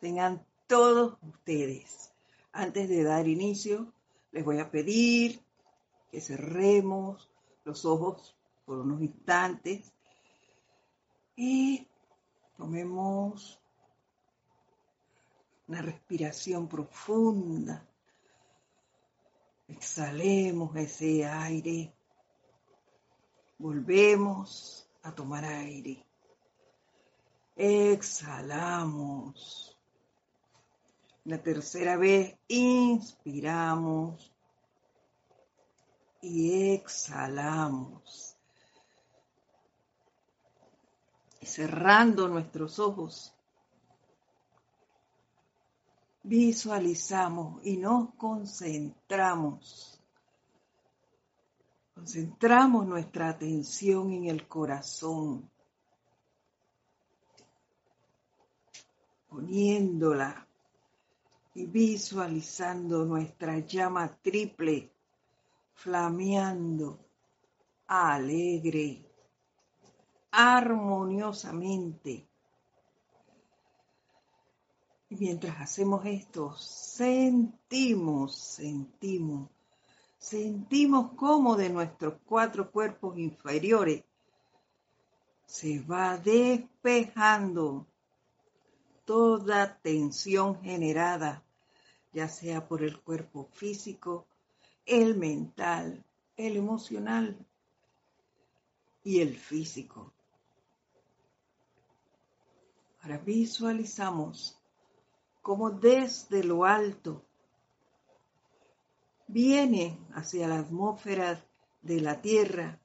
tengan todos ustedes. Antes de dar inicio, les voy a pedir que cerremos los ojos por unos instantes y tomemos una respiración profunda. Exhalemos ese aire. Volvemos a tomar aire. Exhalamos. La tercera vez inspiramos y exhalamos. Cerrando nuestros ojos, visualizamos y nos concentramos. Concentramos nuestra atención en el corazón poniéndola y visualizando nuestra llama triple, flameando, alegre, armoniosamente. Y mientras hacemos esto, sentimos, sentimos, sentimos cómo de nuestros cuatro cuerpos inferiores se va despejando toda tensión generada, ya sea por el cuerpo físico, el mental, el emocional y el físico. Ahora visualizamos cómo desde lo alto viene hacia la atmósfera de la Tierra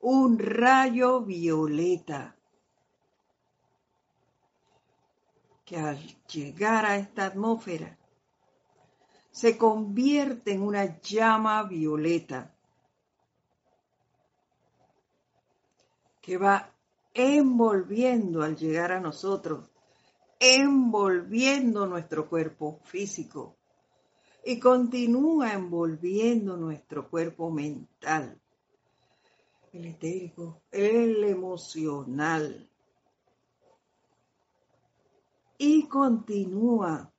un rayo violeta que al llegar a esta atmósfera se convierte en una llama violeta que va envolviendo al llegar a nosotros, envolviendo nuestro cuerpo físico y continúa envolviendo nuestro cuerpo mental, el etérico, el emocional, y continúa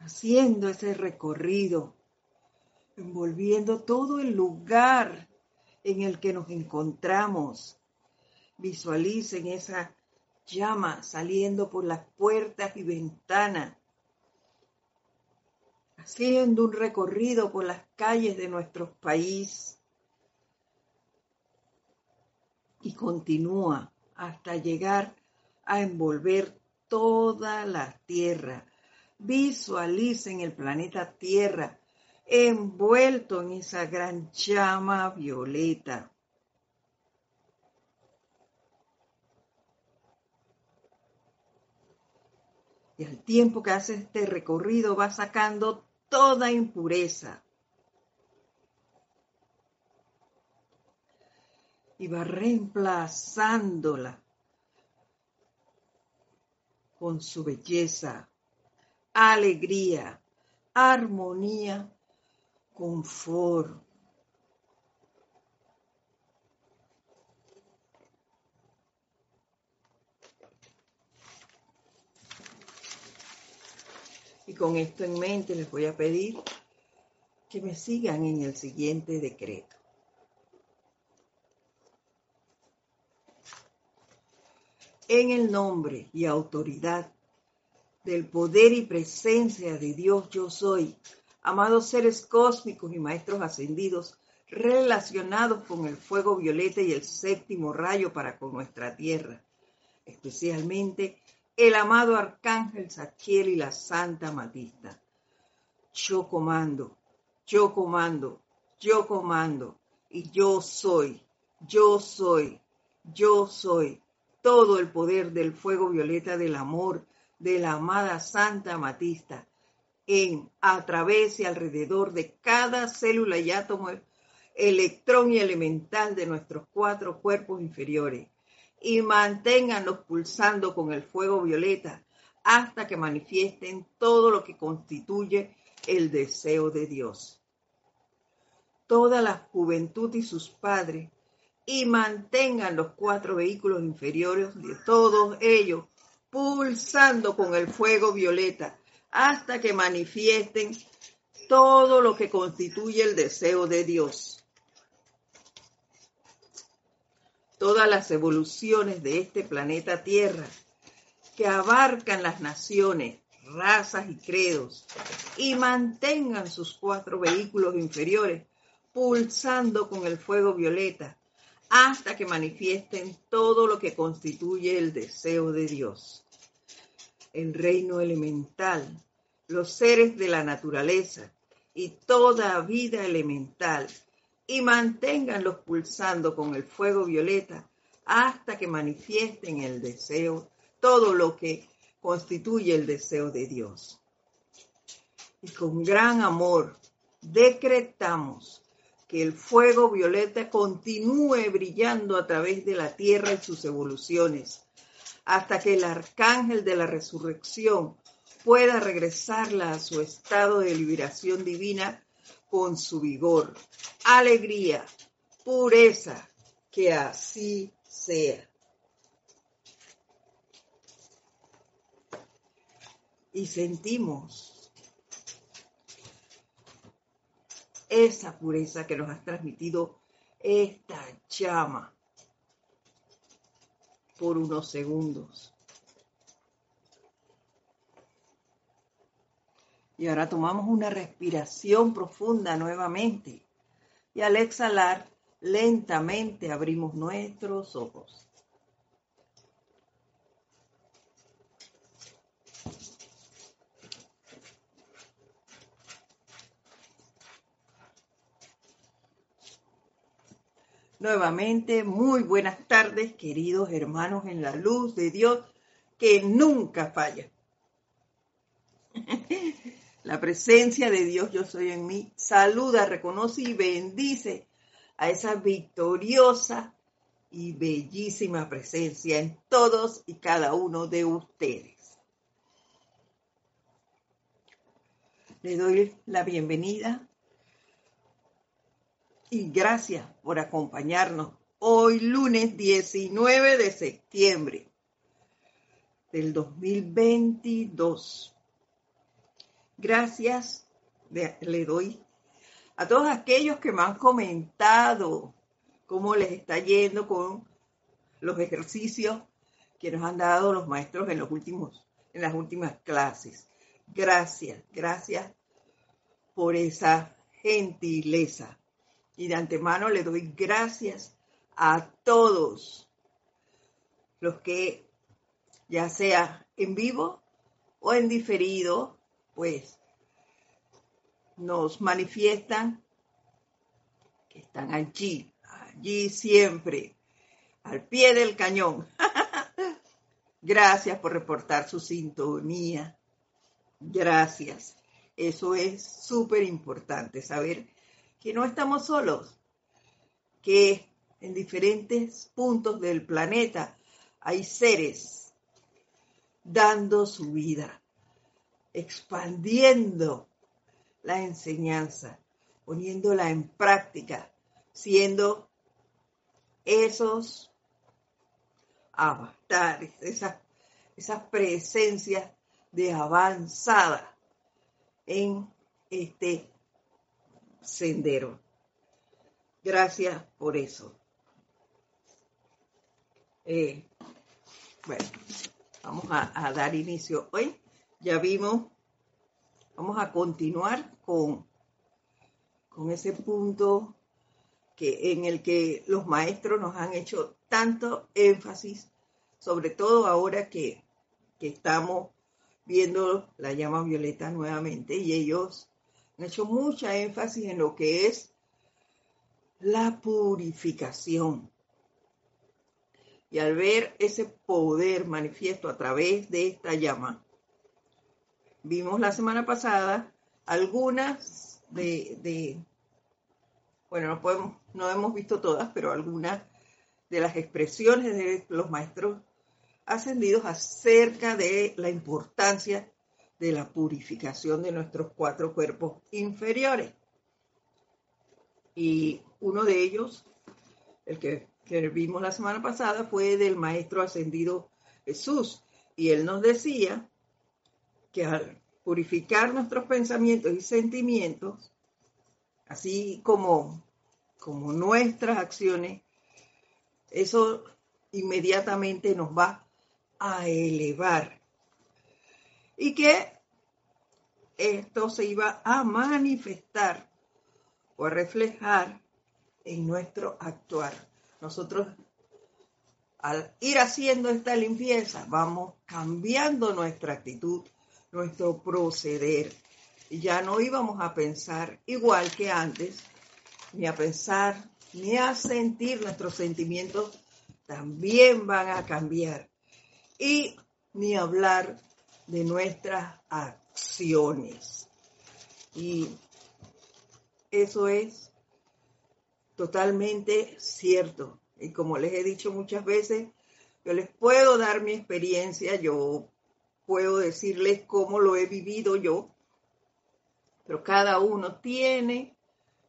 haciendo ese recorrido, envolviendo todo el lugar en el que nos encontramos. Visualicen esa llama saliendo por las puertas y ventanas, haciendo un recorrido por las calles de nuestro país y continúa hasta llegar a envolver toda la Tierra. Visualicen el planeta Tierra envuelto en esa gran llama violeta. Y al tiempo que hace este recorrido va sacando toda impureza. Y va reemplazándola con su belleza, alegría, armonía, confort. Y con esto en mente les voy a pedir que me sigan en el siguiente decreto. En el nombre y autoridad del poder y presencia de Dios yo soy, amados seres cósmicos y maestros ascendidos relacionados con el fuego violeta y el séptimo rayo para con nuestra tierra, especialmente el amado arcángel Saquiel y la Santa Matista. Yo comando, yo comando, yo comando, y yo soy, yo soy, yo soy todo el poder del fuego violeta del amor de la amada Santa Matista en, a través y alrededor de cada célula y átomo, electrón y elemental de nuestros cuatro cuerpos inferiores y manténganlos pulsando con el fuego violeta hasta que manifiesten todo lo que constituye el deseo de Dios. Toda la juventud y sus padres y mantengan los cuatro vehículos inferiores de todos ellos pulsando con el fuego violeta hasta que manifiesten todo lo que constituye el deseo de Dios. Todas las evoluciones de este planeta Tierra que abarcan las naciones, razas y credos y mantengan sus cuatro vehículos inferiores pulsando con el fuego violeta hasta que manifiesten todo lo que constituye el deseo de Dios. El reino elemental, los seres de la naturaleza y toda vida elemental y manténganlos pulsando con el fuego violeta hasta que manifiesten el deseo, todo lo que constituye el deseo de Dios. Y con gran amor decretamos que el fuego violeta continúe brillando a través de la tierra y sus evoluciones, hasta que el arcángel de la resurrección pueda regresarla a su estado de liberación divina con su vigor, alegría, pureza, que así sea. Y sentimos esa pureza que nos ha transmitido esta llama por unos segundos. Y ahora tomamos una respiración profunda nuevamente. Y al exhalar, lentamente abrimos nuestros ojos. Nuevamente, muy buenas tardes, queridos hermanos en la luz de Dios que nunca falla. La presencia de Dios yo soy en mí. Saluda, reconoce y bendice a esa victoriosa y bellísima presencia en todos y cada uno de ustedes. Le doy la bienvenida y gracias por acompañarnos hoy lunes 19 de septiembre del 2022. Gracias le doy a todos aquellos que me han comentado cómo les está yendo con los ejercicios que nos han dado los maestros en los últimos en las últimas clases. Gracias, gracias por esa gentileza. Y de antemano le doy gracias a todos los que, ya sea en vivo o en diferido, pues nos manifiestan que están allí, allí siempre, al pie del cañón. Gracias por reportar su sintonía. Gracias. Eso es súper importante, saber que no estamos solos, que en diferentes puntos del planeta hay seres dando su vida, expandiendo la enseñanza, poniéndola en práctica, siendo esos avatares, esas, esas presencias de avanzada en este sendero. Gracias por eso. Eh, bueno, vamos a, dar inicio hoy. Ya vimos, vamos a continuar con, con ese punto que, en el que los maestros nos han hecho tanto énfasis, sobre todo ahora que, que estamos viendo la llama violeta nuevamente y ellos han hecho mucha énfasis en lo que es la purificación. Y al ver ese poder manifiesto a través de esta llama, vimos la semana pasada algunas de, bueno, no, podemos, no hemos visto todas, pero algunas de las expresiones de los maestros ascendidos acerca de la importancia de la purificación de nuestros cuatro cuerpos inferiores. Y uno de ellos, el que, vimos la semana pasada, fue del Maestro Ascendido Jesús, Y él nos decía que al purificar nuestros pensamientos y sentimientos, así como, como nuestras acciones, eso inmediatamente nos va a elevar. Y que esto se iba a manifestar o a reflejar en nuestro actuar. Nosotros al ir haciendo esta limpieza vamos cambiando nuestra actitud, nuestro proceder. Ya no íbamos a pensar igual que antes, ni a pensar, ni a sentir nuestros sentimientos también van a cambiar. Y ni hablar de nuestras acciones. Y eso es totalmente cierto. Y como les he dicho muchas veces, yo les puedo dar mi experiencia, yo puedo decirles cómo lo he vivido yo, pero cada uno tiene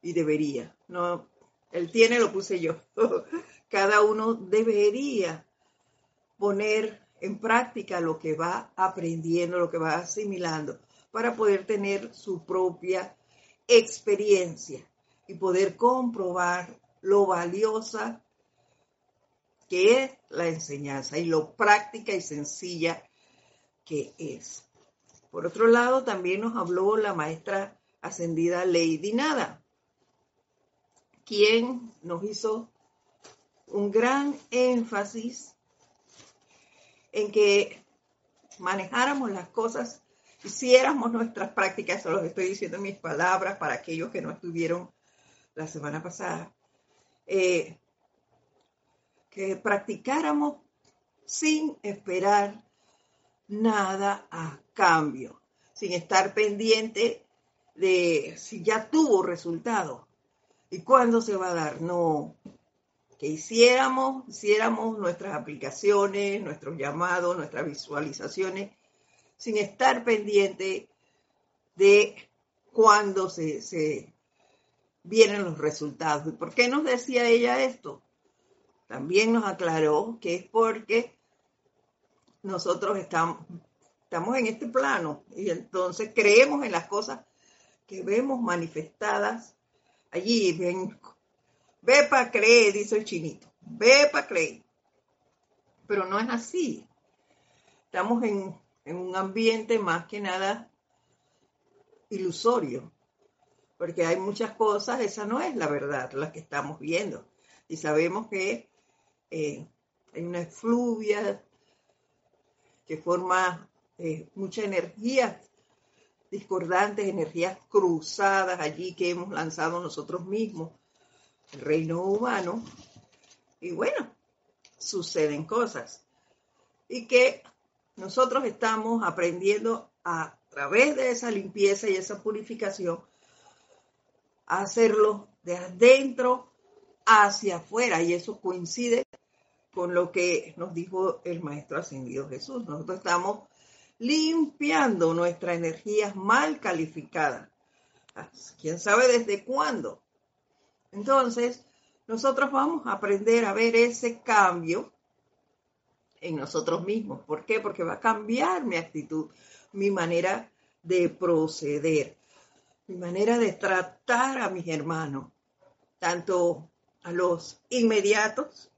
y debería. No, el tiene lo puse yo. cada uno debería poner en práctica lo que va aprendiendo, lo que va asimilando, para poder tener su propia experiencia y poder comprobar lo valiosa que es la enseñanza y lo práctica y sencilla que es. Por otro lado, también nos habló la maestra ascendida Lady Nada, quien nos hizo un gran énfasis en que manejáramos las cosas, hiciéramos nuestras prácticas, eso lo estoy diciendo en mis palabras para aquellos que no estuvieron la semana pasada, eh, que practicáramos sin esperar nada a cambio, sin estar pendiente de si ya tuvo resultado y cuándo se va a dar. No, que hiciéramos, hiciéramos nuestras aplicaciones, nuestros llamados, nuestras visualizaciones, sin estar pendiente de cuándo se, se vienen los resultados. ¿Y por qué nos decía ella esto? También nos aclaró que es porque nosotros estamos, estamos en este plano y entonces creemos en las cosas que vemos manifestadas allí. Ven, ve para creer, dice el chinito, ve para creer. Pero no es así. Estamos en, un ambiente más que nada ilusorio, porque hay muchas cosas, esa no es la verdad, la que estamos viendo. Y sabemos que eh, hay una efluvia que forma eh, mucha energía discordantes, energías cruzadas allí que hemos lanzado nosotros mismos reino humano. Y bueno, suceden cosas. Y que nosotros estamos aprendiendo a, través de esa limpieza y esa purificación a hacerlo de adentro hacia afuera. Y eso coincide con lo que nos dijo el Maestro Ascendido Jesús. Nosotros estamos limpiando nuestra energía mal calificada. ¿Quién sabe desde cuándo? Entonces, nosotros vamos a aprender a ver ese cambio en nosotros mismos. ¿Por qué? Porque va a cambiar mi actitud, mi manera de proceder, mi manera de tratar a mis hermanos, tanto a los inmediatos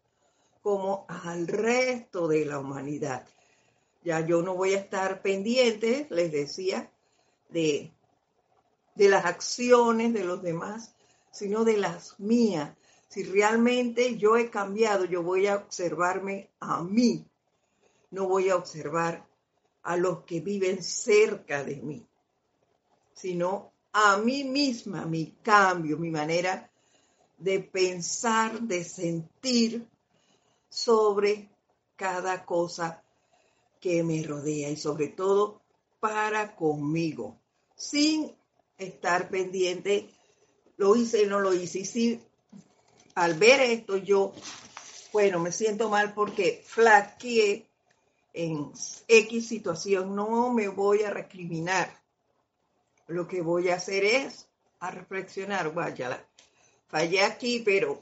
como al resto de la humanidad. Ya yo no voy a estar pendiente, les decía, de, de las acciones de los demás, sino de las mías. Si realmente yo he cambiado, yo voy a observarme a mí, no voy a observar a los que viven cerca de mí, sino a mí misma, mi cambio, mi manera de pensar, de sentir sobre cada cosa que me rodea y sobre todo para conmigo, sin estar pendiente lo hice no lo hice. Y si al ver esto yo, bueno, me siento mal porque flaqueé en X situación, no me voy a recriminar. Lo que voy a hacer es a reflexionar, vaya, fallé aquí, pero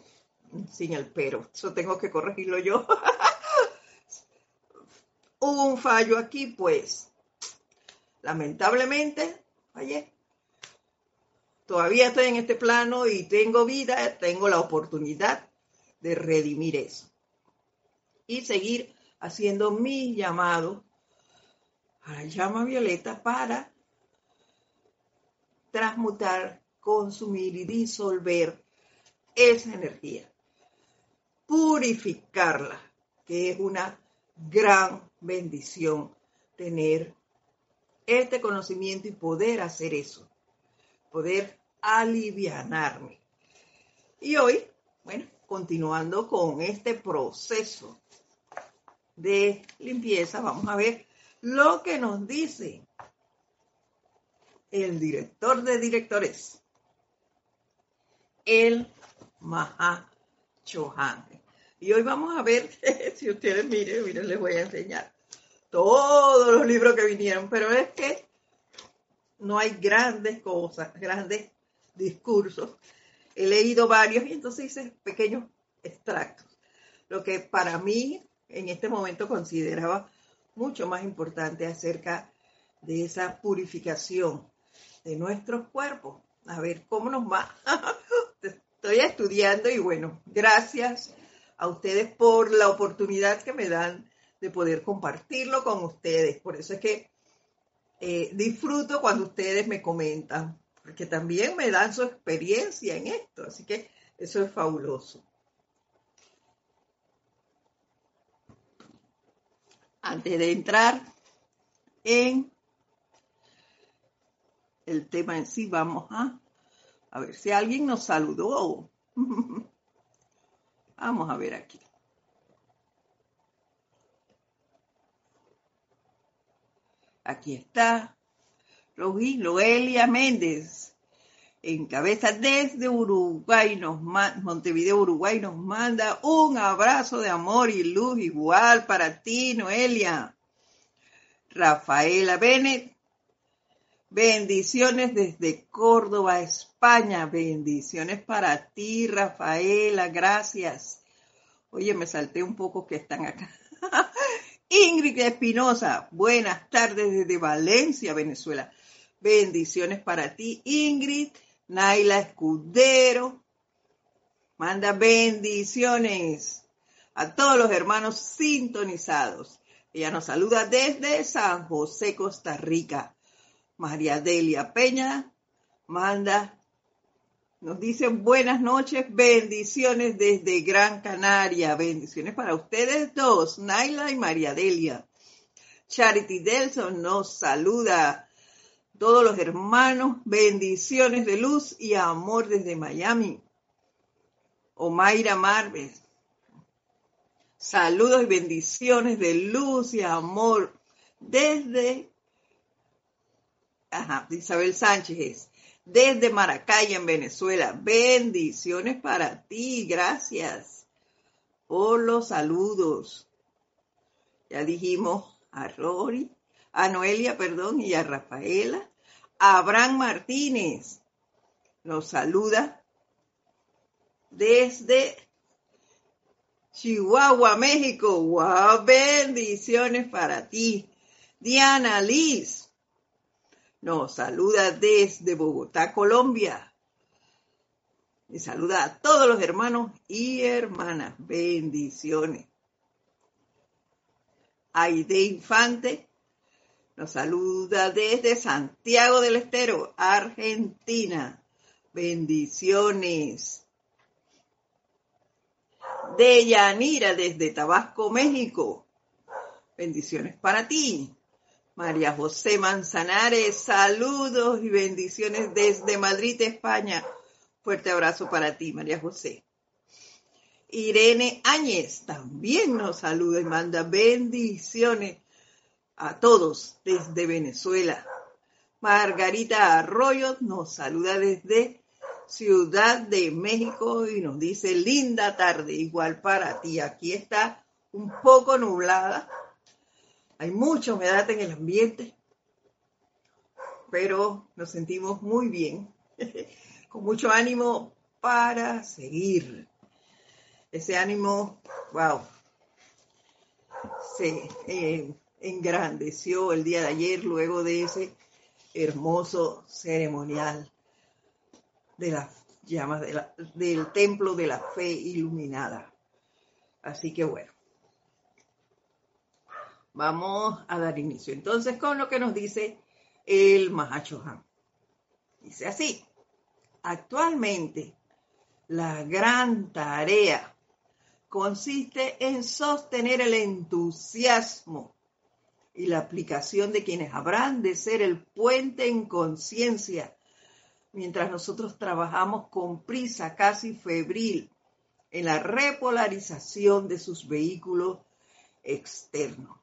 sin el pero, eso tengo que corregirlo yo. un fallo aquí, pues lamentablemente fallé. Todavía estoy en este plano y tengo vida, tengo la oportunidad de redimir eso. Y seguir haciendo mi llamado a la llama violeta para transmutar, consumir y disolver esa energía. Purificarla, que es una gran bendición tener este conocimiento y poder hacer eso, poder alivianarme. Y hoy, bueno, continuando con este proceso de limpieza, vamos a ver lo que nos dice el director de directores, el Maha Chohan. Y hoy vamos a ver, si ustedes miren, miren, les voy a enseñar todos los libros que vinieron, pero es que no hay grandes cosas, grandes discursos. He leído varios y entonces hice pequeños extractos. Lo que para mí en este momento consideraba mucho más importante acerca de esa purificación de nuestros cuerpos. A ver cómo nos va. Estoy estudiando y bueno, gracias a ustedes por la oportunidad que me dan de poder compartirlo con ustedes. Por eso es que eh, disfruto cuando ustedes me comentan, porque también me dan su experiencia en esto. Así que eso es fabuloso. Antes de entrar en el tema en sí, vamos a, a ver si alguien nos saludó. vamos a ver aquí. Aquí está Loelia Méndez. En cabeza desde Uruguay, nos Montevideo, Uruguay, nos manda un abrazo de amor y luz igual para ti, Noelia. Rafaela Bennett, bendiciones desde Córdoba, España. Bendiciones para ti, Rafaela, gracias. Oye, me salté un poco que están acá. Ingrid Espinosa, buenas tardes desde Valencia, Venezuela. Bendiciones para ti, Ingrid. Naila Escudero, manda bendiciones a todos los hermanos sintonizados. Ella nos saluda desde San José, Costa Rica. María Delia Peña manda nos dicen buenas noches, bendiciones desde Gran Canaria. Bendiciones para ustedes dos, Naila y María Delia. Charity Delson nos saluda. Todos los hermanos, bendiciones de luz y amor desde Miami. Omaira Marves. Saludos y bendiciones de luz y amor desde Ajá, Isabel Sánchez desde Maracay, en Venezuela. Bendiciones para ti, gracias por los saludos. Ya dijimos a Rory, a Noelia, perdón, y a Rafaela. Abraham Martínez nos saluda desde Chihuahua, México. ¡Wow! Bendiciones para ti. Diana Liz nos saluda desde Bogotá, Colombia. Y saluda a todos los hermanos y hermanas. Bendiciones. Aide Infante nos saluda desde Santiago del Estero, Argentina. Bendiciones. De Yanira desde Tabasco, México. Bendiciones para ti. María José Manzanares, saludos y bendiciones desde Madrid, España. Fuerte abrazo para ti, María José. Irene Áñez también nos saluda y manda bendiciones a todos desde Venezuela. Margarita Arroyo nos saluda desde Ciudad de México y nos dice linda tarde, igual para ti. Aquí está un poco nublada, hay mucha humedad en el ambiente, pero nos sentimos muy bien, con mucho ánimo para seguir. Ese ánimo, wow, se eh, engrandeció el día de ayer luego de ese hermoso ceremonial de las llamas del templo de la fe iluminada. Así que bueno, vamos a dar inicio entonces con lo que nos dice el Mahachohan. Dice así, actualmente la gran tarea consiste en sostener el entusiasmo y la aplicación de quienes habrán de ser el puente en conciencia, mientras nosotros trabajamos con prisa casi febril en la repolarización de sus vehículos externos.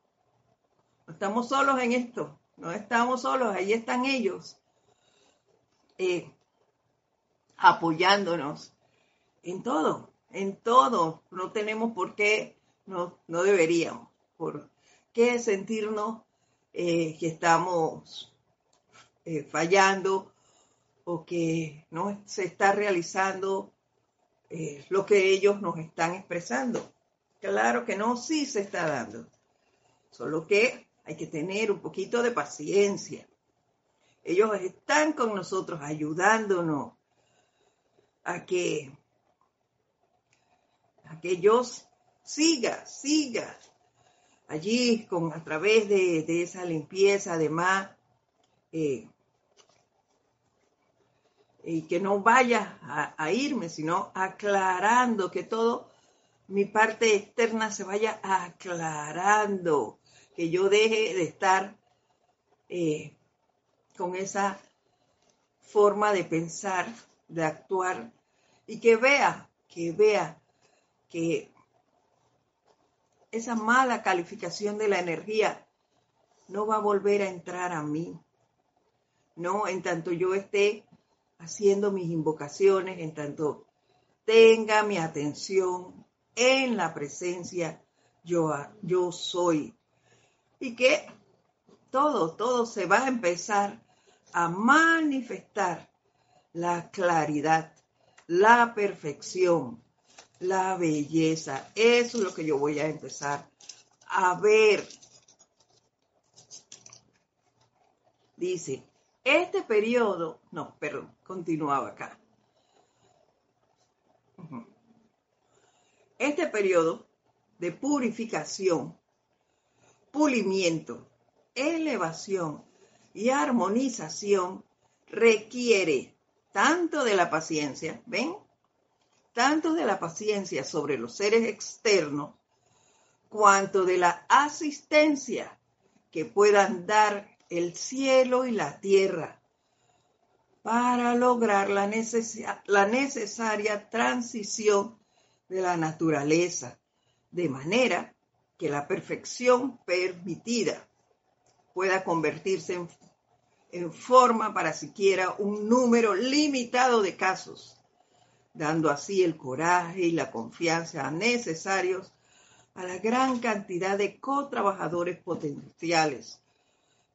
No estamos solos en esto, no estamos solos, ahí están ellos eh, apoyándonos en todo, en todo. No tenemos por qué, no, no deberíamos, por que sentirnos eh, que estamos eh, fallando o que no se está realizando lo que ellos nos están expresando. Claro que no, sí se está dando. Solo que hay que tener un poquito de paciencia. Ellos están con nosotros ayudándonos a que, a que ellos siga, siga allí con, a través de, esa limpieza, además, eh, y que no vaya a, irme, sino aclarando que todo mi parte externa se vaya aclarando, que yo deje de estar eh, con esa forma de pensar, de actuar, y que vea, que vea que esa mala calificación de la energía no va a volver a entrar a mí. No, en tanto yo esté haciendo mis invocaciones, en tanto tenga mi atención en la presencia yo, yo soy. Y que todo, todo se va a empezar a manifestar la claridad, la perfección, la belleza. Eso es lo que yo voy a empezar a ver. Dice, este periodo, no, perdón, continuaba acá. Este periodo de purificación, pulimiento, elevación y armonización requiere tanto de la paciencia, ¿ven? tanto de la paciencia sobre los seres externos, cuanto de la asistencia que puedan dar el cielo y la tierra para lograr la, la necesaria transición de la naturaleza, de manera que la perfección permitida pueda convertirse en, en forma para siquiera un número limitado de casos dando así el coraje y la confianza necesarios a la gran cantidad de co-trabajadores potenciales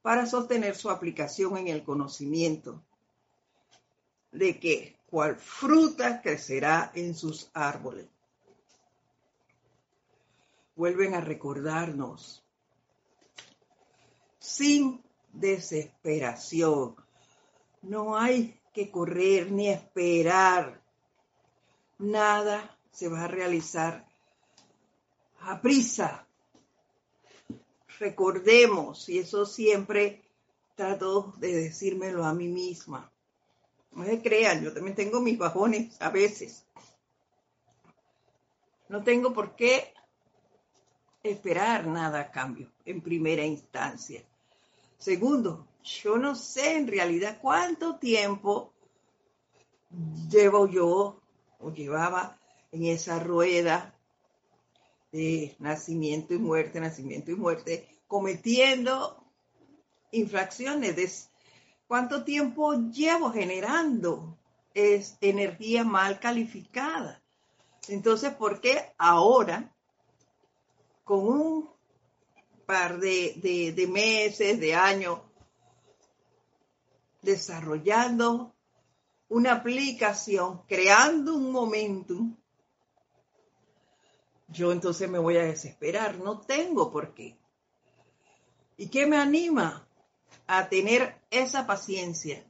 para sostener su aplicación en el conocimiento de que cual fruta crecerá en sus árboles. Vuelven a recordarnos sin desesperación. No hay que correr ni esperar nada se va a realizar a prisa. Recordemos, y eso siempre trato de decírmelo a mí misma. No se crean, yo también tengo mis bajones a veces. No tengo por qué esperar nada a cambio en primera instancia. Segundo, yo no sé en realidad cuánto tiempo llevo yo o llevaba en esa rueda de nacimiento y muerte, nacimiento y muerte, cometiendo infracciones. De ¿Cuánto tiempo llevo generando es energía mal calificada? Entonces, ¿por qué ahora, con un par de, meses, de años, desarrollando una aplicación, creando un momentum, yo entonces me voy a desesperar. No tengo por qué. ¿Y qué me anima a tener esa paciencia?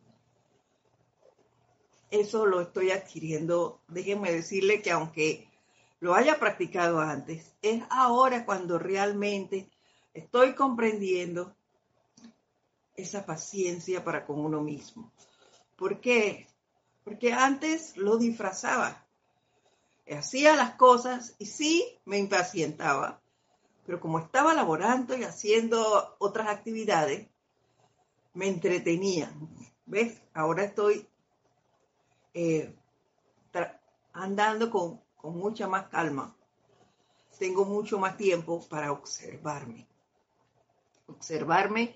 Eso lo estoy adquiriendo. Déjenme decirle que aunque lo haya practicado antes, es ahora cuando realmente estoy comprendiendo esa paciencia para con uno mismo. ¿Por qué? Porque antes lo disfrazaba. Hacía las cosas y sí me impacientaba, pero como estaba laborando y haciendo otras actividades, me entretenía. ¿Ves? Ahora estoy eh, andando con, con mucha más calma. Tengo mucho más tiempo para observarme. Observarme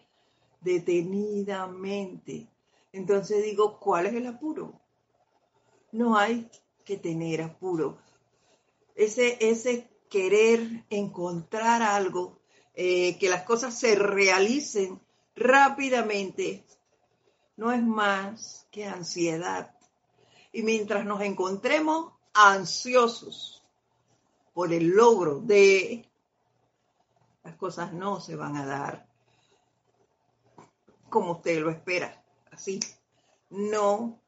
detenidamente. Entonces digo, ¿cuál es el apuro? No hay que tener apuro. Ese, ese querer encontrar algo, eh, que las cosas se realicen rápidamente, no es más que ansiedad. Y mientras nos encontremos ansiosos por el logro de, las cosas no se van a dar como usted lo espera, así. No,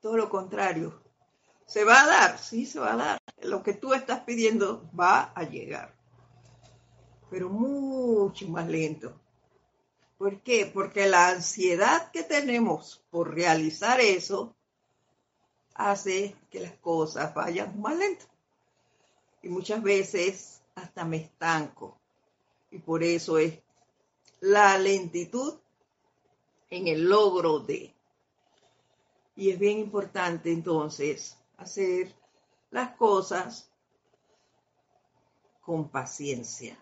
todo lo contrario. ¿Se va a dar? Sí, se va a dar. Lo que tú estás pidiendo va a llegar, pero mucho más lento. ¿Por qué? Porque la ansiedad que tenemos por realizar eso hace que las cosas vayan más lento. Y muchas veces hasta me estanco. Y por eso es la lentitud en el logro de. Y es bien importante entonces hacer las cosas con paciencia.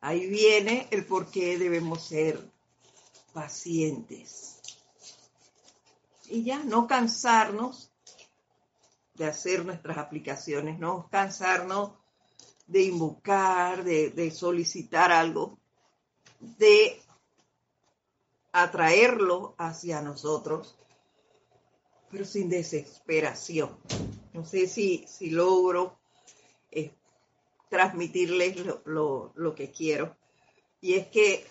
Ahí viene el por qué debemos ser pacientes. Y ya, no cansarnos de hacer nuestras aplicaciones, no cansarnos de invocar, de, solicitar algo, de atraerlo hacia nosotros, pero sin desesperación. No sé si, si logro eh, transmitirles lo, lo que quiero. Y es que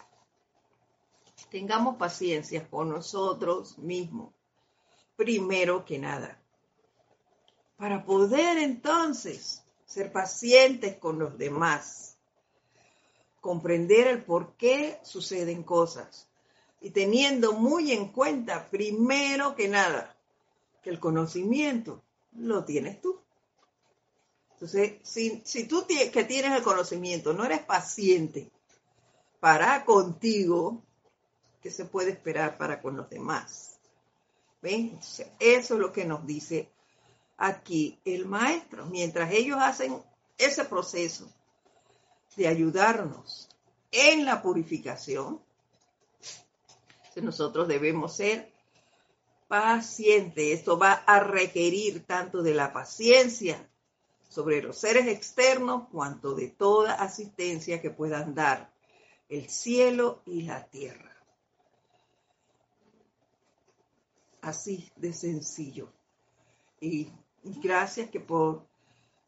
tengamos paciencia con nosotros mismos, primero que nada, para poder entonces ser pacientes con los demás, comprender el por qué suceden cosas y teniendo muy en cuenta, primero que nada, que el conocimiento lo tienes tú. Entonces, si, si tú que tienes el conocimiento no eres paciente para contigo, ¿qué se puede esperar para con los demás? ¿Ven? eso es lo que nos dice aquí el maestro. Mientras ellos hacen ese proceso de ayudarnos en la purificación, nosotros debemos ser pacientes. Esto va a requerir tanto de la paciencia sobre los seres externos cuanto de toda asistencia que puedan dar el cielo y la tierra. Así de sencillo. Y gracias que por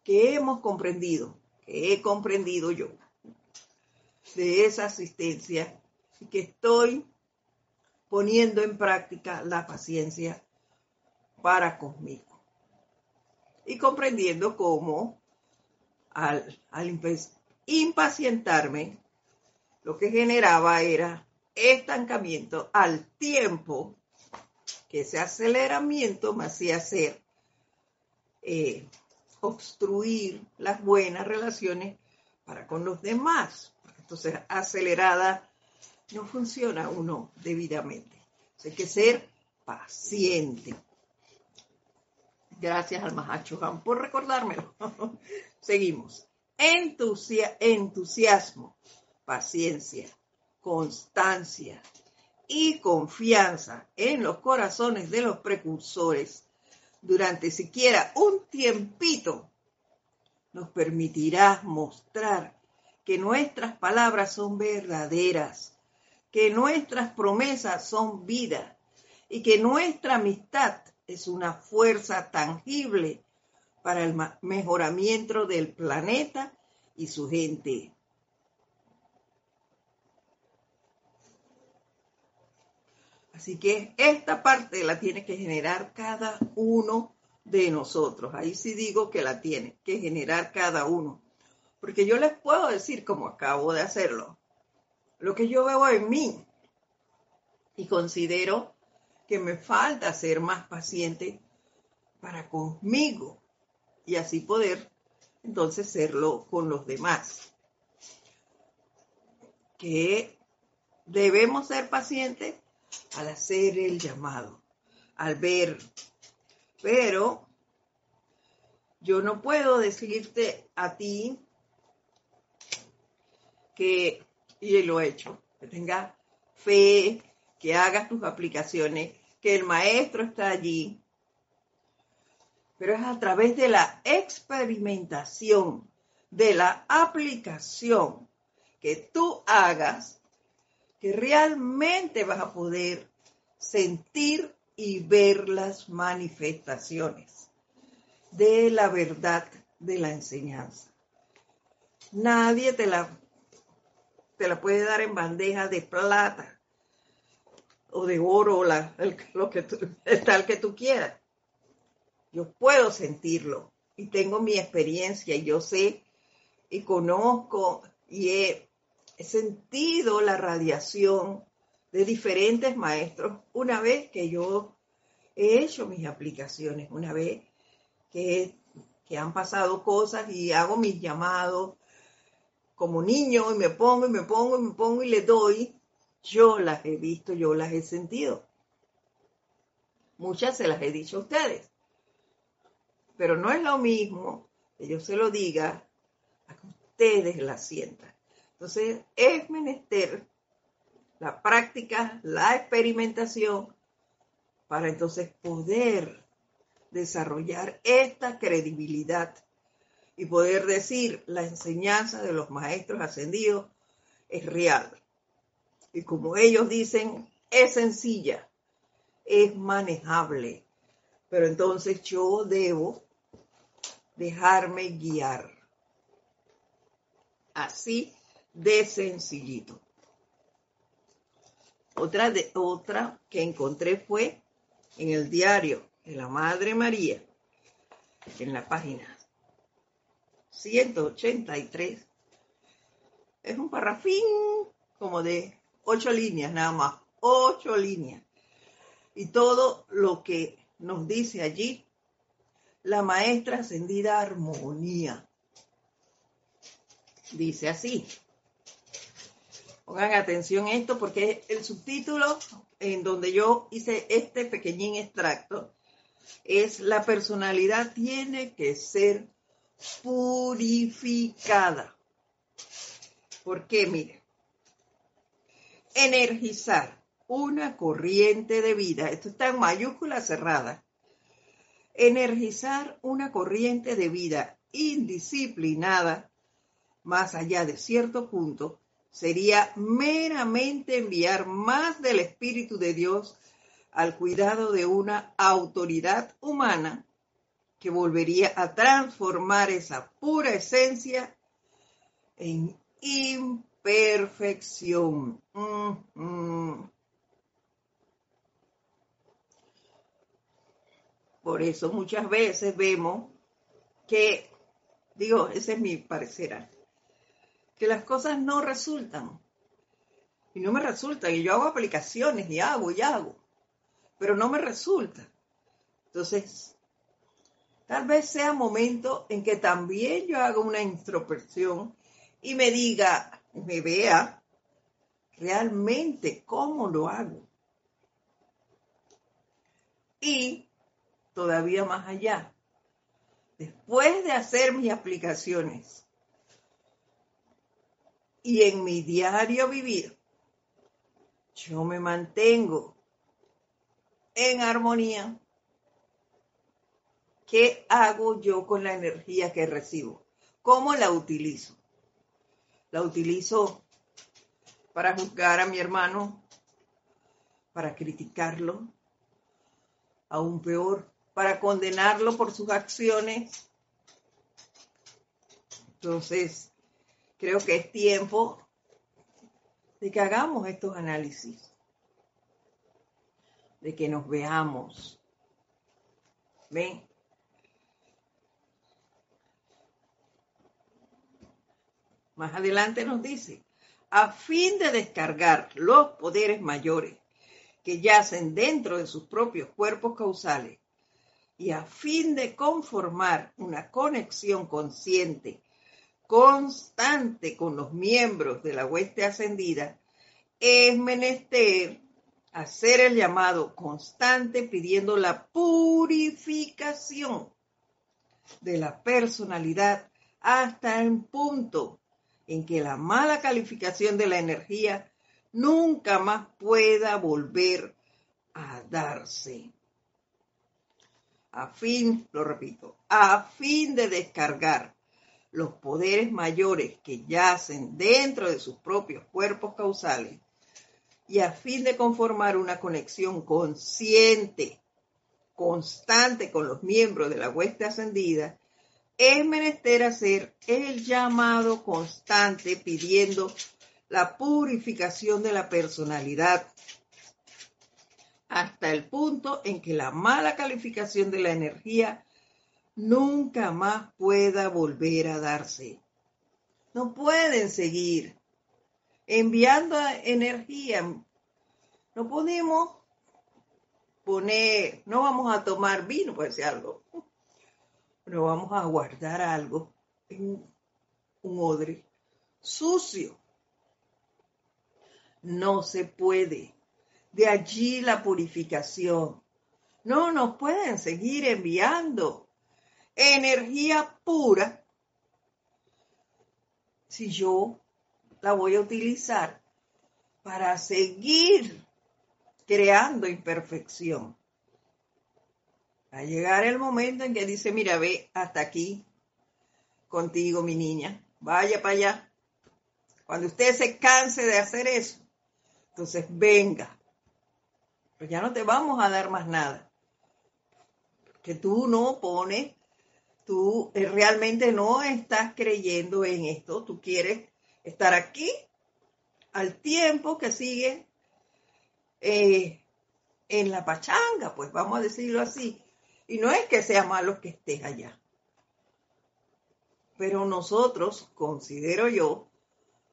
que hemos comprendido, que he comprendido yo de esa asistencia y que estoy poniendo en práctica la paciencia para conmigo. Y comprendiendo cómo al, impacientarme, lo que generaba era estancamiento al tiempo que ese aceleramiento me hacía hacer eh, obstruir las buenas relaciones para con los demás. Entonces, acelerada no funciona uno debidamente. hay que ser paciente. Gracias al Mahacho por recordármelo. Seguimos. entusiasmo, paciencia, constancia y confianza en los corazones de los precursores durante siquiera un tiempito nos permitirá mostrar que nuestras palabras son verdaderas que nuestras promesas son vida y que nuestra amistad es una fuerza tangible para el mejoramiento del planeta y su gente. Así que esta parte la tiene que generar cada uno de nosotros. Ahí sí digo que la tiene que generar cada uno. Porque yo les puedo decir, como acabo de hacerlo, lo que yo veo en mí. Y considero que me falta ser más paciente para conmigo y así poder entonces serlo con los demás. Que debemos ser pacientes al hacer el llamado, al ver. Pero yo no puedo decirte a ti que, y lo he hecho, que tengas fe, que hagas tus aplicaciones, que el maestro está allí, pero es a través de la experimentación, de la aplicación que tú hagas, que realmente vas a poder sentir y ver las manifestaciones de la verdad de la enseñanza. Nadie te la, te la puede dar en bandeja de plata o de oro o la, lo que tal que tú quieras. Yo puedo sentirlo y tengo mi experiencia y yo sé y conozco y he, sentido la radiación de diferentes maestros una vez que yo he hecho mis aplicaciones, una vez que, que han pasado cosas y hago mis llamados como niño y me pongo y me pongo y me pongo y le doy, yo las he visto, yo las he sentido. Muchas se las he dicho a ustedes. Pero no es lo mismo que yo se lo diga a que ustedes la sientan. Entonces, es menester la práctica, la experimentación, para entonces poder desarrollar esta credibilidad y poder decir la enseñanza de los maestros ascendidos es real. Y como ellos dicen, es sencilla, es manejable. Pero entonces yo debo dejarme guiar. Así de sencillito. Otra, de, otra que encontré fue en el diario de la Madre María, en la página 183. Es un parrafín como de ocho líneas nada más, ocho líneas. Y todo lo que nos dice allí la maestra ascendida armonía. Dice así. Pongan atención a esto porque el subtítulo en donde yo hice este pequeñín extracto es la personalidad tiene que ser purificada. ¿Por qué? Mire, energizar una corriente de vida, esto está en mayúscula cerrada, energizar una corriente de vida indisciplinada más allá de cierto punto sería meramente enviar más del Espíritu de Dios al cuidado de una autoridad humana que volvería a transformar esa pura esencia en imperfección. Por eso muchas veces vemos que, digo, ese es mi parecer, que las cosas no resultan. Y no me resultan. Y yo hago aplicaciones y hago y hago. Pero no me resulta. Entonces, tal vez sea momento en que también yo haga una introspección y me diga, me vea realmente cómo lo hago. Y todavía más allá. Después de hacer mis aplicaciones y en mi diario vivir, yo me mantengo en armonía. ¿Qué hago yo con la energía que recibo? ¿Cómo la utilizo? La utilizo para juzgar a mi hermano, para criticarlo, aún peor, para condenarlo por sus acciones. Entonces, creo que es tiempo de que hagamos estos análisis. de que nos veamos. ¿Ven? Más adelante nos dice, a fin de descargar los poderes mayores que yacen dentro de sus propios cuerpos causales y a fin de conformar una conexión consciente, constante con los miembros de la hueste ascendida, es menester hacer el llamado constante pidiendo la purificación de la personalidad hasta el punto en que la mala calificación de la energía nunca más pueda volver a darse. A fin, lo repito, a fin de descargar los poderes mayores que yacen dentro de sus propios cuerpos causales y a fin de conformar una conexión consciente, constante con los miembros de la hueste ascendida, es menester hacer el llamado constante pidiendo la purificación de la personalidad hasta el punto en que la mala calificación de la energía nunca más pueda volver a darse. No pueden seguir enviando energía. No podemos poner, no vamos a tomar vino, por decir algo, pero vamos a guardar algo en un odre sucio. No se puede. De allí la purificación. No nos pueden seguir enviando energía pura si yo la voy a utilizar para seguir creando imperfección. A llegar el momento en que dice, mira, ve hasta aquí contigo, mi niña, vaya para allá. Cuando usted se canse de hacer eso, entonces venga. Pues ya no te vamos a dar más nada. Que tú no pones, tú eh, realmente no estás creyendo en esto, tú quieres estar aquí al tiempo que sigue eh, en la pachanga, pues vamos a decirlo así, y no es que sea malo que estés allá. Pero nosotros, considero yo,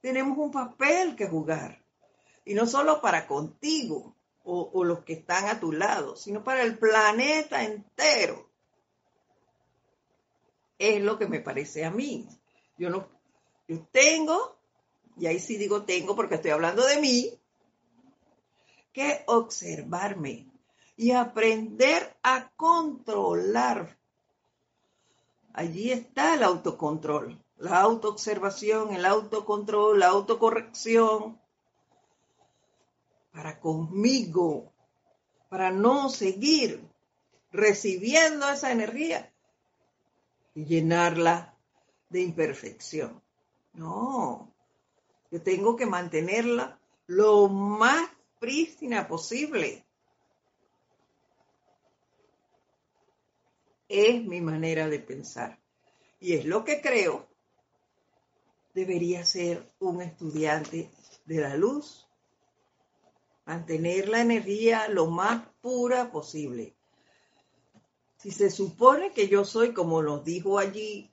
tenemos un papel que jugar. Y no solo para contigo o, los que están a tu lado, sino para el planeta entero. Es lo que me parece a mí. Yo no, yo tengo, y ahí sí digo tengo porque estoy hablando de mí, que observarme, y aprender a controlar. Allí está el autocontrol, la autoobservación, el autocontrol, la autocorrección para conmigo, para no seguir recibiendo esa energía y llenarla de imperfección. No, yo tengo que mantenerla lo más prístina posible. es mi manera de pensar. Y es lo que creo debería ser un estudiante de la luz. Mantener la energía lo más pura posible. Si se supone que yo soy, como nos dijo allí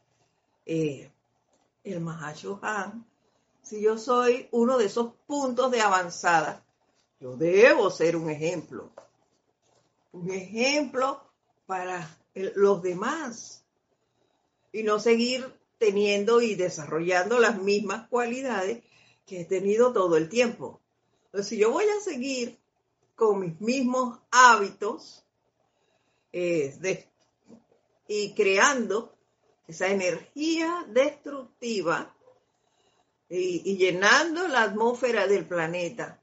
eh, el Han, si yo soy uno de esos puntos de avanzada, yo debo ser un ejemplo. Un ejemplo para los demás y no seguir teniendo y desarrollando las mismas cualidades que he tenido todo el tiempo. Si yo voy a seguir con mis mismos hábitos eh, y creando esa energía destructiva y, llenando la atmósfera del planeta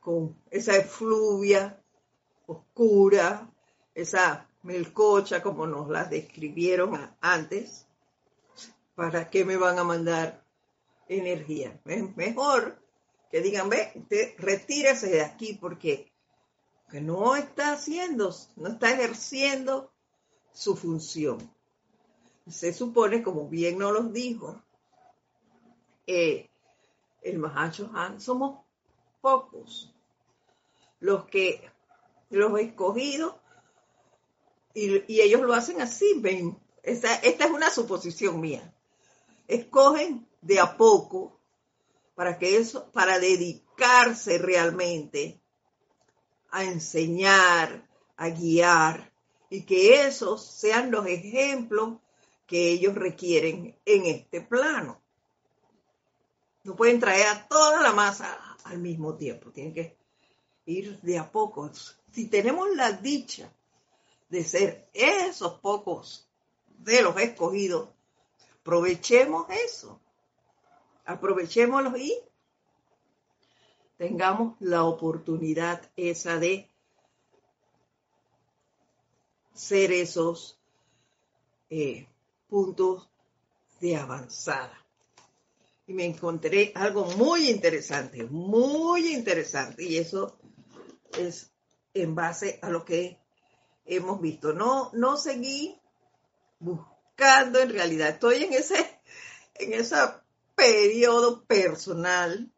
con esa efluvia oscura, esa melcocha como nos las describieron antes, ¿para qué me van a mandar energía? Mejor que digan, ve, usted retírese de aquí porque que no está haciendo, no está ejerciendo su función. Se supone, como bien nos los dijo eh, el Mahacho Han, somos pocos los que los escogidos, y, ellos lo hacen así, ven. esta es una suposición mía. Escogen de a poco para que eso, para dedicarse realmente a enseñar, a guiar y que esos sean los ejemplos que ellos requieren en este plano. No pueden traer a toda la masa al mismo tiempo, tienen que ir de a poco. Si tenemos la dicha de ser esos pocos de los escogidos, aprovechemos eso, aprovechémoslo y tengamos la oportunidad esa de ser esos eh, puntos de avanzada. Y me encontré algo muy interesante, muy interesante, y eso es en base a lo que hemos visto. No, no seguí buscando en realidad, estoy en ese, en ese periodo personal.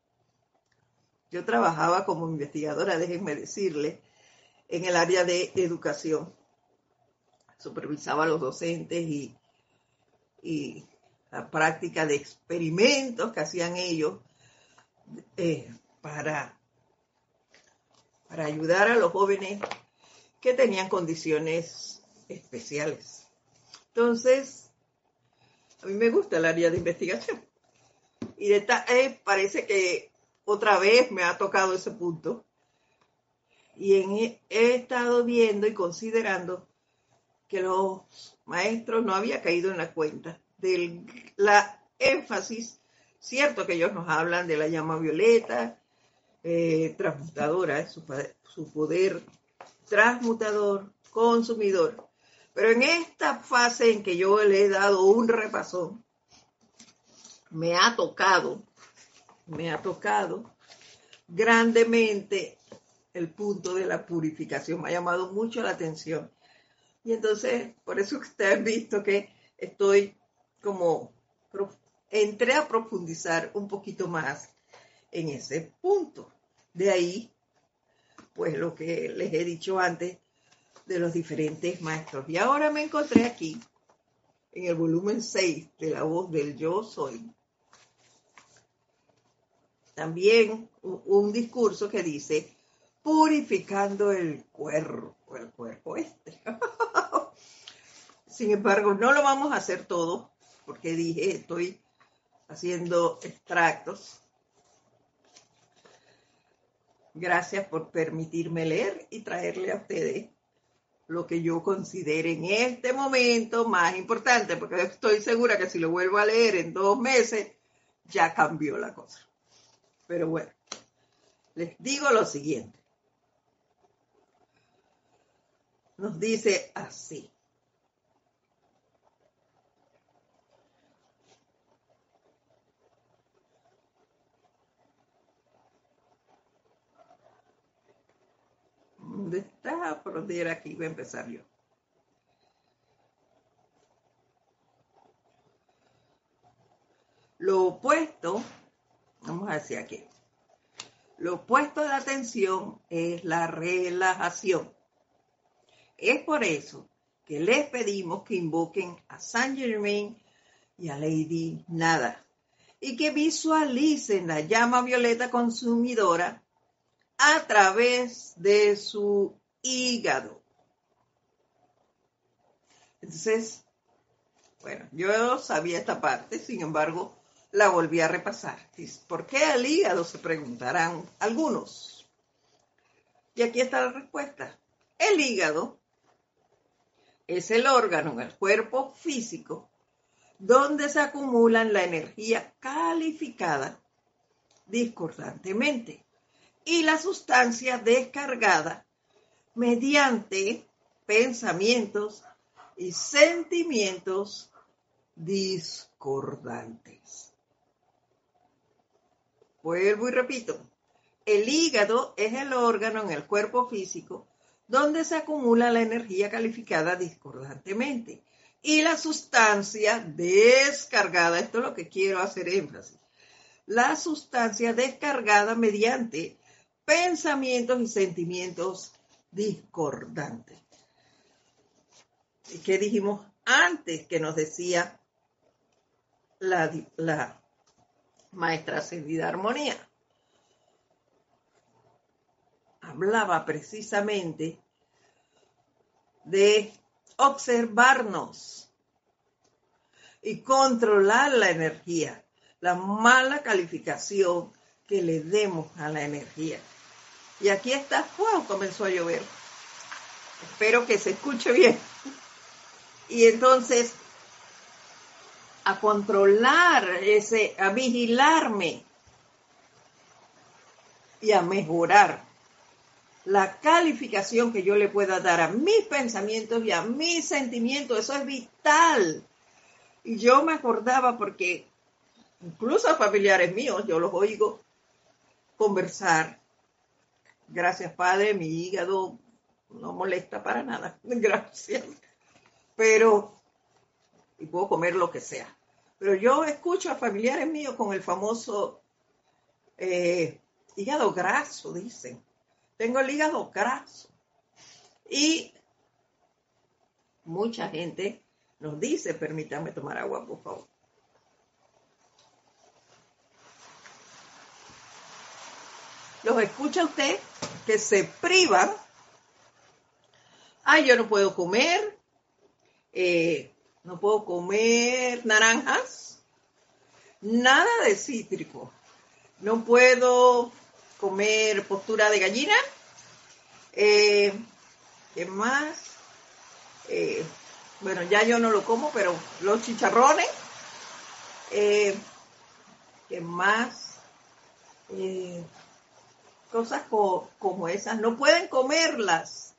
Yo trabajaba como investigadora, déjenme decirle, en el área de educación supervisaba a los docentes y, y la práctica de experimentos que hacían ellos eh, para, para ayudar a los jóvenes que tenían condiciones especiales. Entonces, a mí me gusta el área de investigación. Y de eh, parece que otra vez me ha tocado ese punto. Y he estado viendo y considerando que los maestros no había caído en la cuenta de la énfasis, cierto que ellos nos hablan de la llama violeta, eh, transmutadora, su, poder transmutador, consumidor. Pero en esta fase en que yo le he dado un repasón, me ha tocado, me ha tocado grandemente el punto de la purificación. Me ha llamado mucho la atención. Y entonces, por eso ustedes han visto que estoy como, entré a profundizar un poquito más en ese punto. De ahí, pues lo que les he dicho antes de los diferentes maestros. Y ahora me encontré aquí, en el volumen 6 de la voz del yo soy. También un discurso que dice, purificando el cuerpo, el cuerpo este. Sin embargo, no lo vamos a hacer todo, porque dije, estoy haciendo extractos. Gracias por permitirme leer y traerle a ustedes lo que yo considere en este momento más importante, porque estoy segura que si lo vuelvo a leer en dos meses, ya cambió la cosa. Pero bueno, les digo lo siguiente. nos dice así. ¿Dónde está? Por donde aquí, voy a empezar yo. Lo opuesto, vamos a decir aquí, lo opuesto de la atención es la relajación. Es por eso que les pedimos que invoquen a Saint Germain y a Lady Nada y que visualicen la llama violeta consumidora a través de su hígado. Entonces, bueno, yo sabía esta parte, sin embargo, la volví a repasar. ¿Por qué el hígado? Se preguntarán algunos. Y aquí está la respuesta. El hígado es el órgano en el cuerpo físico donde se acumulan la energía calificada discordantemente y la sustancia descargada mediante pensamientos y sentimientos discordantes. Vuelvo y repito, el hígado es el órgano en el cuerpo físico donde se acumula la energía calificada discordantemente y la sustancia descargada, esto es lo que quiero hacer énfasis, la sustancia descargada mediante pensamientos y sentimientos discordantes. ¿Y qué dijimos antes que nos decía la, la maestra ascendida armonía? Hablaba precisamente de observarnos y controlar la energía, la mala calificación que le demos a la energía. Y aquí está, wow, comenzó a llover. Espero que se escuche bien. Y entonces, a controlar ese, a vigilarme y a mejorar la calificación que yo le pueda dar a mis pensamientos y a mis sentimientos. Eso es vital. Y yo me acordaba porque incluso a familiares míos, yo los oigo conversar. Gracias, Padre, mi hígado no molesta para nada. Gracias. Pero, y puedo comer lo que sea. Pero yo escucho a familiares míos con el famoso eh, hígado graso, dicen. Tengo el hígado graso. Y mucha gente nos dice, permítame tomar agua, por favor. los escucha usted que se privan. Ay, yo no puedo comer, eh, no puedo comer naranjas, nada de cítrico. No puedo comer postura de gallina. Eh, ¿Qué más? Eh, bueno, ya yo no lo como, pero los chicharrones. ¿Qué más? cosas como esas, no pueden comerlas.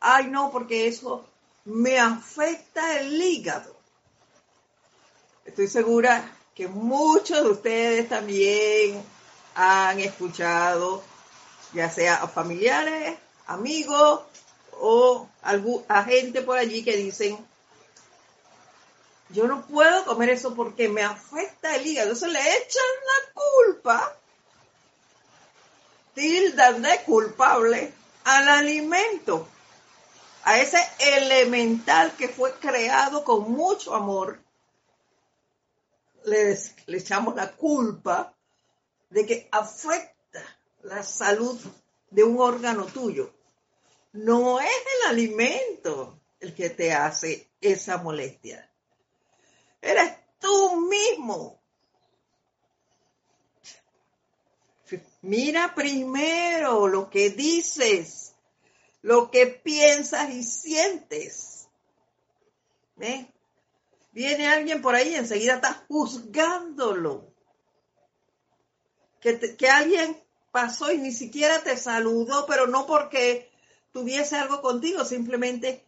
Ay, no, porque eso me afecta el hígado. Estoy segura que muchos de ustedes también han escuchado, ya sea a familiares, amigos o a gente por allí que dicen, yo no puedo comer eso porque me afecta el hígado. Eso le echan la culpa tildan de culpable al alimento, a ese elemental que fue creado con mucho amor. Le, echamos la culpa de que afecta la salud de un órgano tuyo. No es el alimento el que te hace esa molestia. Eres tú mismo Mira primero lo que dices, lo que piensas y sientes. Viene alguien por ahí y enseguida estás juzgándolo. Que, que alguien pasó y ni siquiera te saludó, pero no porque tuviese algo contigo, simplemente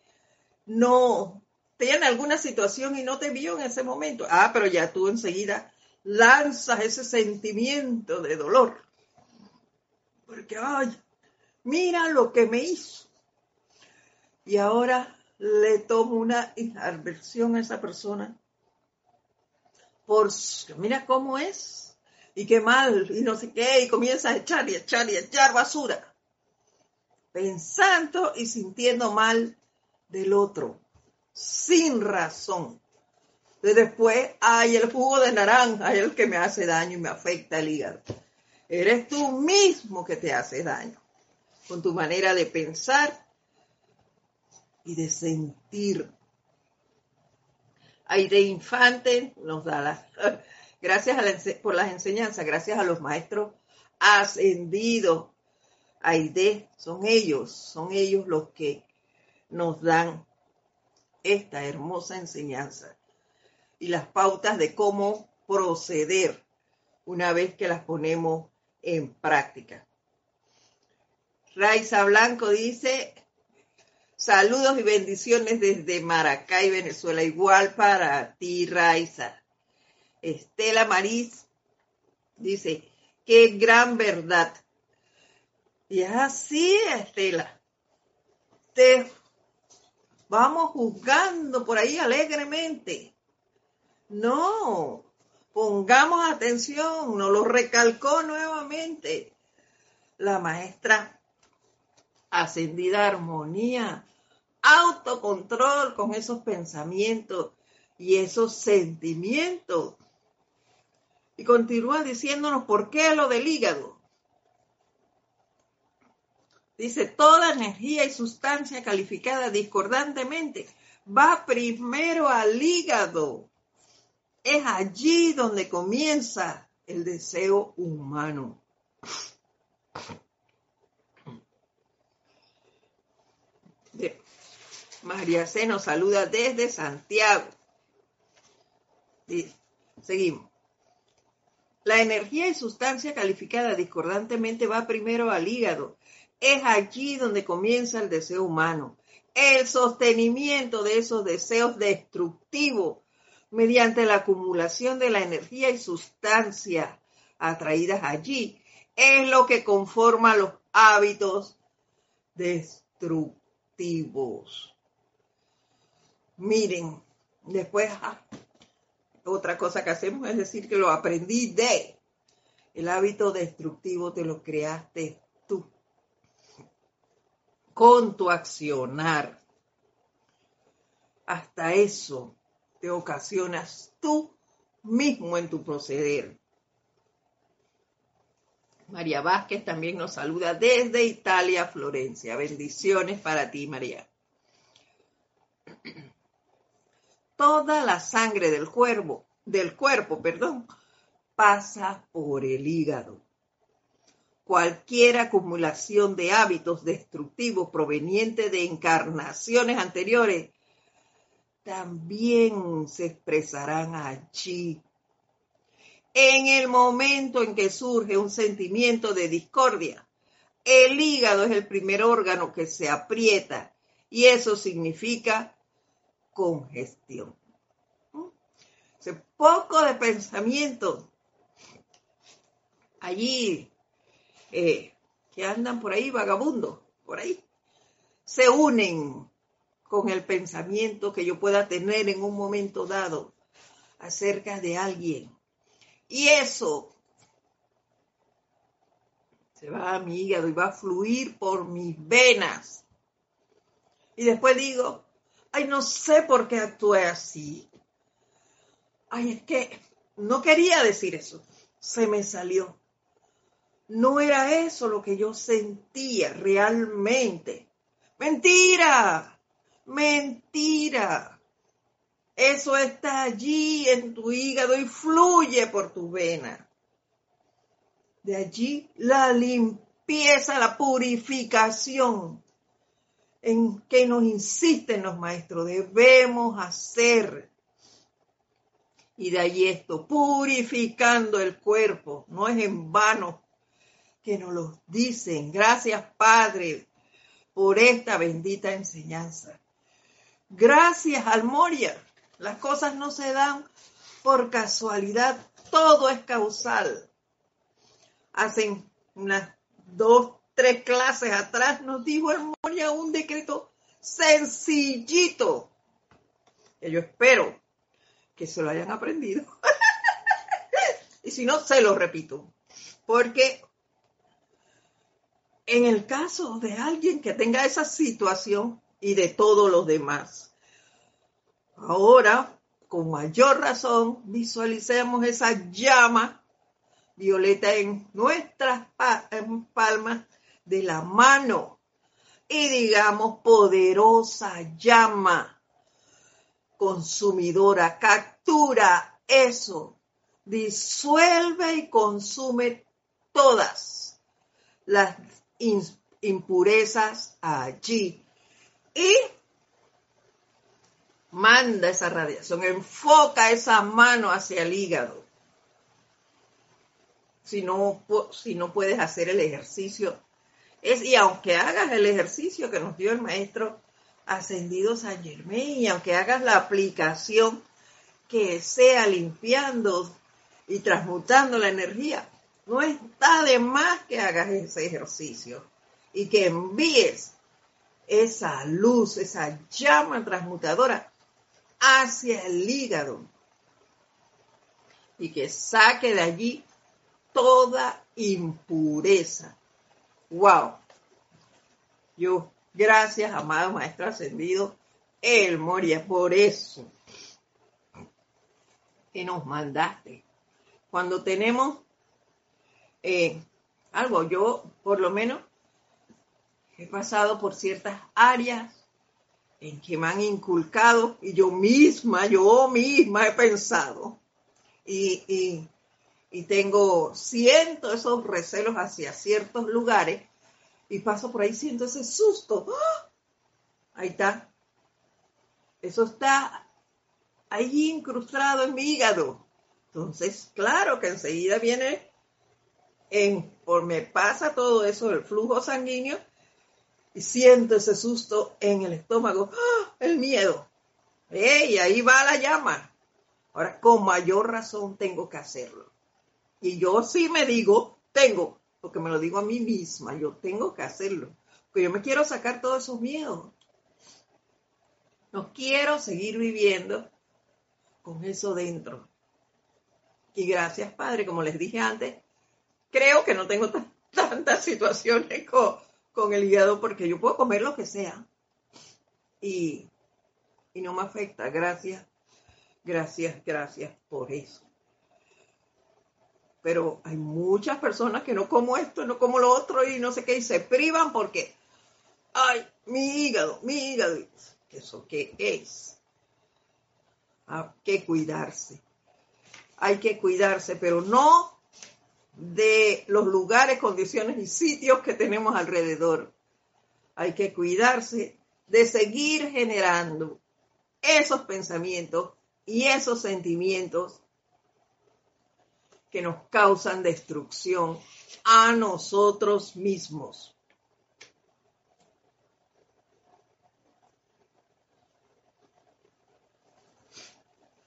no tiene alguna situación y no te vio en ese momento. Ah, pero ya tú enseguida lanzas ese sentimiento de dolor porque, ay, mira lo que me hizo. Y ahora le tomo una adversión a esa persona. Por, mira cómo es, y qué mal, y no sé qué, y comienza a echar y echar y echar basura. Pensando y sintiendo mal del otro, sin razón. De después, hay el jugo de naranja, el que me hace daño y me afecta el hígado. Eres tú mismo que te hace daño con tu manera de pensar y de sentir. Aire Infante nos da las gracias por las enseñanzas, gracias a los maestros ascendidos. Aide, son ellos, son ellos los que nos dan esta hermosa enseñanza y las pautas de cómo proceder una vez que las ponemos en práctica. Raiza Blanco dice, saludos y bendiciones desde Maracay, Venezuela. Igual para ti, Raiza. Estela Maris dice, qué gran verdad. Y así, Estela. Te vamos juzgando por ahí alegremente. No, Pongamos atención, nos lo recalcó nuevamente la maestra ascendida armonía, autocontrol con esos pensamientos y esos sentimientos. Y continúa diciéndonos por qué lo del hígado. Dice, toda energía y sustancia calificada discordantemente va primero al hígado. Es allí donde comienza el deseo humano. María C nos saluda desde Santiago. Seguimos. La energía y sustancia calificada discordantemente va primero al hígado. Es allí donde comienza el deseo humano. El sostenimiento de esos deseos destructivos mediante la acumulación de la energía y sustancia atraídas allí es lo que conforma los hábitos destructivos. Miren, después ah, otra cosa que hacemos es decir que lo aprendí de. El hábito destructivo te lo creaste tú. Con tu accionar. Hasta eso te ocasionas tú mismo en tu proceder. María Vázquez también nos saluda desde Italia, Florencia. Bendiciones para ti, María toda la sangre del cuerpo, del cuerpo, perdón, pasa por el hígado. Cualquier acumulación de hábitos destructivos proveniente de encarnaciones anteriores también se expresarán allí. En el momento en que surge un sentimiento de discordia, el hígado es el primer órgano que se aprieta y eso significa congestión. Ese poco de pensamiento allí eh, que andan por ahí vagabundos, por ahí, se unen con el pensamiento que yo pueda tener en un momento dado acerca de alguien. Y eso se va a mi hígado y va a fluir por mis venas. Y después digo, ay, no sé por qué actué así. Ay, es que no quería decir eso. Se me salió. No era eso lo que yo sentía realmente. Mentira, mentira. Eso está allí en tu hígado y fluye por tu vena. De allí la limpieza, la purificación en que nos insisten los maestros, debemos hacer. Y de ahí esto, purificando el cuerpo, no es en vano que nos lo dicen. Gracias Padre por esta bendita enseñanza. Gracias Almoria. Las cosas no se dan por casualidad, todo es causal. Hacen unas dos, tres clases atrás nos dijo Moria un decreto sencillito, yo espero que se lo hayan aprendido. y si no, se lo repito, porque en el caso de alguien que tenga esa situación y de todos los demás, ahora, con mayor razón, visualicemos esa llama violeta en nuestras palmas de la mano y digamos poderosa llama consumidora, captura eso, disuelve y consume todas las impurezas allí y manda esa radiación, enfoca esa mano hacia el hígado. Si no, si no puedes hacer el ejercicio y aunque hagas el ejercicio que nos dio el maestro ascendido San Germain, y aunque hagas la aplicación que sea limpiando y transmutando la energía, no está de más que hagas ese ejercicio y que envíes esa luz, esa llama transmutadora hacia el hígado y que saque de allí toda impureza wow. Yo, gracias, amado Maestro Ascendido, el Moria, por eso que nos mandaste. Cuando tenemos eh, algo, yo por lo menos he pasado por ciertas áreas en que me han inculcado y yo misma, yo misma he pensado y, y, tengo, siento esos recelos hacia ciertos lugares y paso por ahí, siento ese susto. ¡Ah! Ahí está. Eso está ahí incrustado en mi hígado. Entonces, claro que enseguida viene, en, por me pasa todo eso, el flujo sanguíneo, y siento ese susto en el estómago, ¡Ah! el miedo. ¡Ey! Ahí va la llama. Ahora, con mayor razón tengo que hacerlo. Y yo sí me digo, tengo, porque me lo digo a mí misma, yo tengo que hacerlo. Porque yo me quiero sacar todos esos miedos. No quiero seguir viviendo con eso dentro. Y gracias, Padre, como les dije antes, creo que no tengo tantas situaciones con, con el hígado porque yo puedo comer lo que sea y, no me afecta. Gracias, gracias, gracias por eso. Pero hay muchas personas que no como esto, no como lo otro y no sé qué, y se privan porque, ay, mi hígado, mi hígado. ¿Eso qué es? Hay que cuidarse. Hay que cuidarse, pero no de los lugares, condiciones y sitios que tenemos alrededor. Hay que cuidarse de seguir generando esos pensamientos y esos sentimientos que nos causan destrucción a nosotros mismos.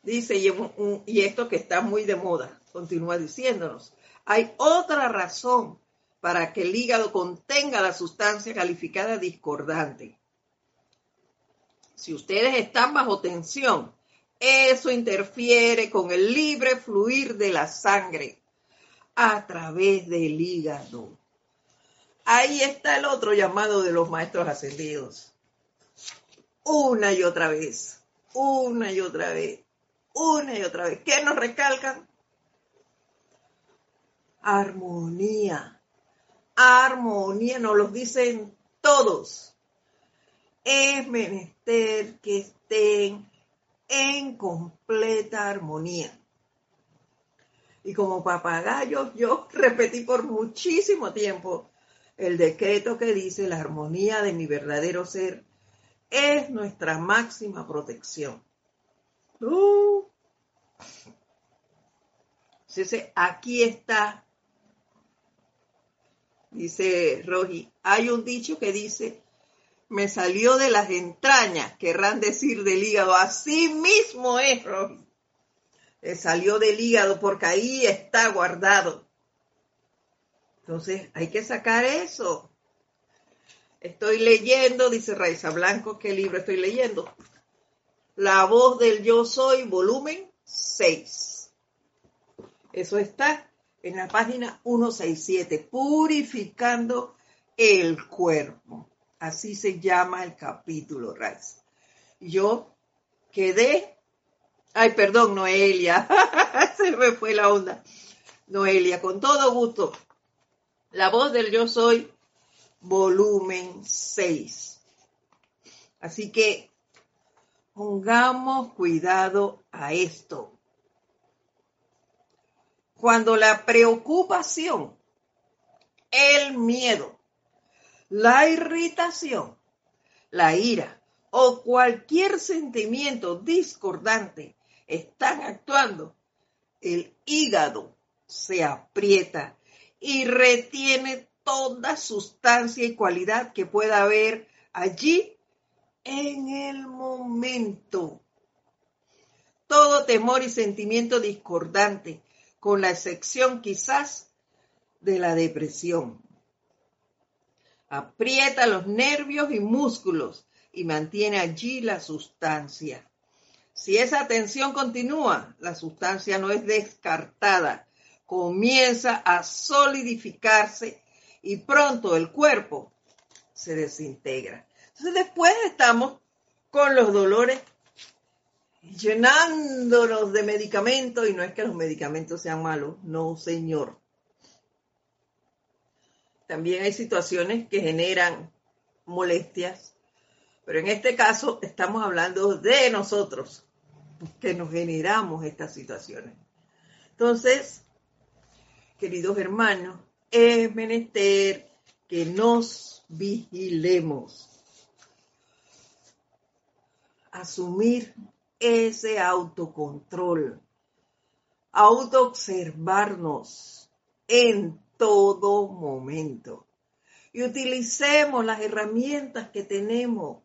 Dice, y, esto que está muy de moda, continúa diciéndonos, hay otra razón para que el hígado contenga la sustancia calificada discordante. Si ustedes están bajo tensión, eso interfiere con el libre fluir de la sangre a través del hígado. Ahí está el otro llamado de los maestros ascendidos. Una y otra vez, una y otra vez, una y otra vez. ¿Qué nos recalcan? armonía. Armonía, nos lo dicen todos. Es menester que estén en completa armonía. Y como papagayo, yo repetí por muchísimo tiempo el decreto que dice la armonía de mi verdadero ser es nuestra máxima protección. Uh. aquí está Dice Rogi, hay un dicho que dice, me salió de las entrañas, querrán decir del hígado. Así mismo es, salió del hígado porque ahí está guardado. Entonces hay que sacar eso. Estoy leyendo, dice Raiza Blanco, ¿qué libro estoy leyendo? La voz del yo soy, volumen 6. Eso está en la página 167, purificando el cuerpo. Así se llama el capítulo, Rice. Yo quedé, ay, perdón, Noelia, se me fue la onda. Noelia, con todo gusto. La voz del yo soy, volumen 6. Así que pongamos cuidado a esto cuando la preocupación, el miedo, la irritación, la ira o cualquier sentimiento discordante están actuando, el hígado se aprieta y retiene toda sustancia y cualidad que pueda haber allí en el momento. Todo temor y sentimiento discordante con la excepción quizás de la depresión. Aprieta los nervios y músculos y mantiene allí la sustancia. Si esa tensión continúa, la sustancia no es descartada, comienza a solidificarse y pronto el cuerpo se desintegra. Entonces después estamos con los dolores llenándonos de medicamentos y no es que los medicamentos sean malos, no señor. También hay situaciones que generan molestias, pero en este caso estamos hablando de nosotros, que nos generamos estas situaciones. Entonces, queridos hermanos, es menester que nos vigilemos. Asumir ese autocontrol, autoobservarnos en todo momento. Y utilicemos las herramientas que tenemos.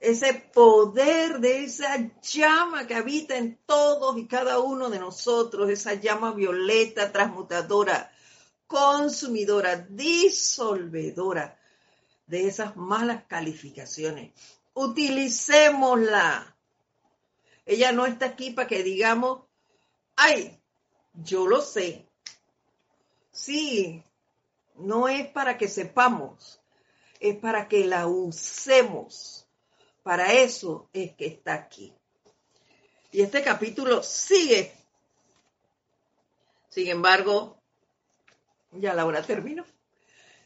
Ese poder de esa llama que habita en todos y cada uno de nosotros, esa llama violeta transmutadora, consumidora, disolvedora de esas malas calificaciones. Utilicémosla. Ella no está aquí para que digamos, ay, yo lo sé, Sí, no es para que sepamos, es para que la usemos. Para eso es que está aquí. Y este capítulo sigue. Sin embargo, ya la hora terminó.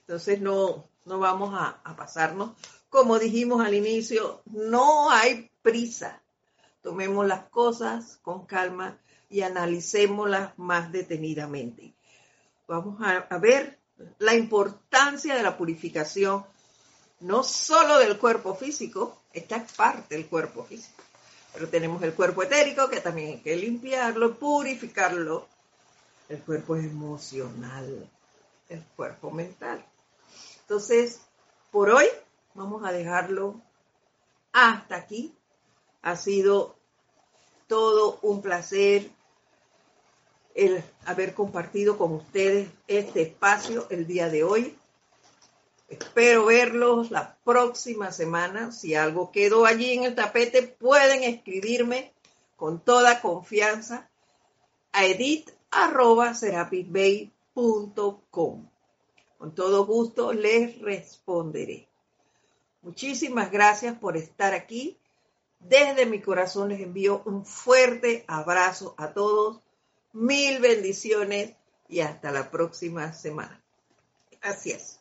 Entonces no, no vamos a, a pasarnos. Como dijimos al inicio, no hay prisa. Tomemos las cosas con calma y analicémoslas más detenidamente vamos a, ver la importancia de la purificación, no solo del cuerpo físico, esta es parte del cuerpo físico, pero tenemos el cuerpo etérico que también hay que limpiarlo, purificarlo, el cuerpo emocional, el cuerpo mental. Entonces, por hoy vamos a dejarlo hasta aquí. Ha sido todo un placer el haber compartido con ustedes este espacio el día de hoy. Espero verlos la próxima semana. Si algo quedó allí en el tapete, pueden escribirme con toda confianza a edit.serapisbay.com. Con todo gusto les responderé. Muchísimas gracias por estar aquí. Desde mi corazón les envío un fuerte abrazo a todos Mil bendiciones y hasta la próxima semana. Así es.